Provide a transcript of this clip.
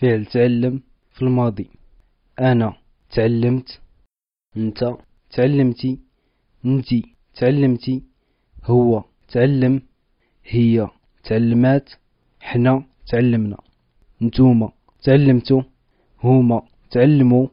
فعل تعلم في الماضي. أنا تعلمت أنت تعلمتي أنتي تعلمتي هو تعلم هي تعلمات حنا تعلمنا. نتوما تعلمتو هما تعلموا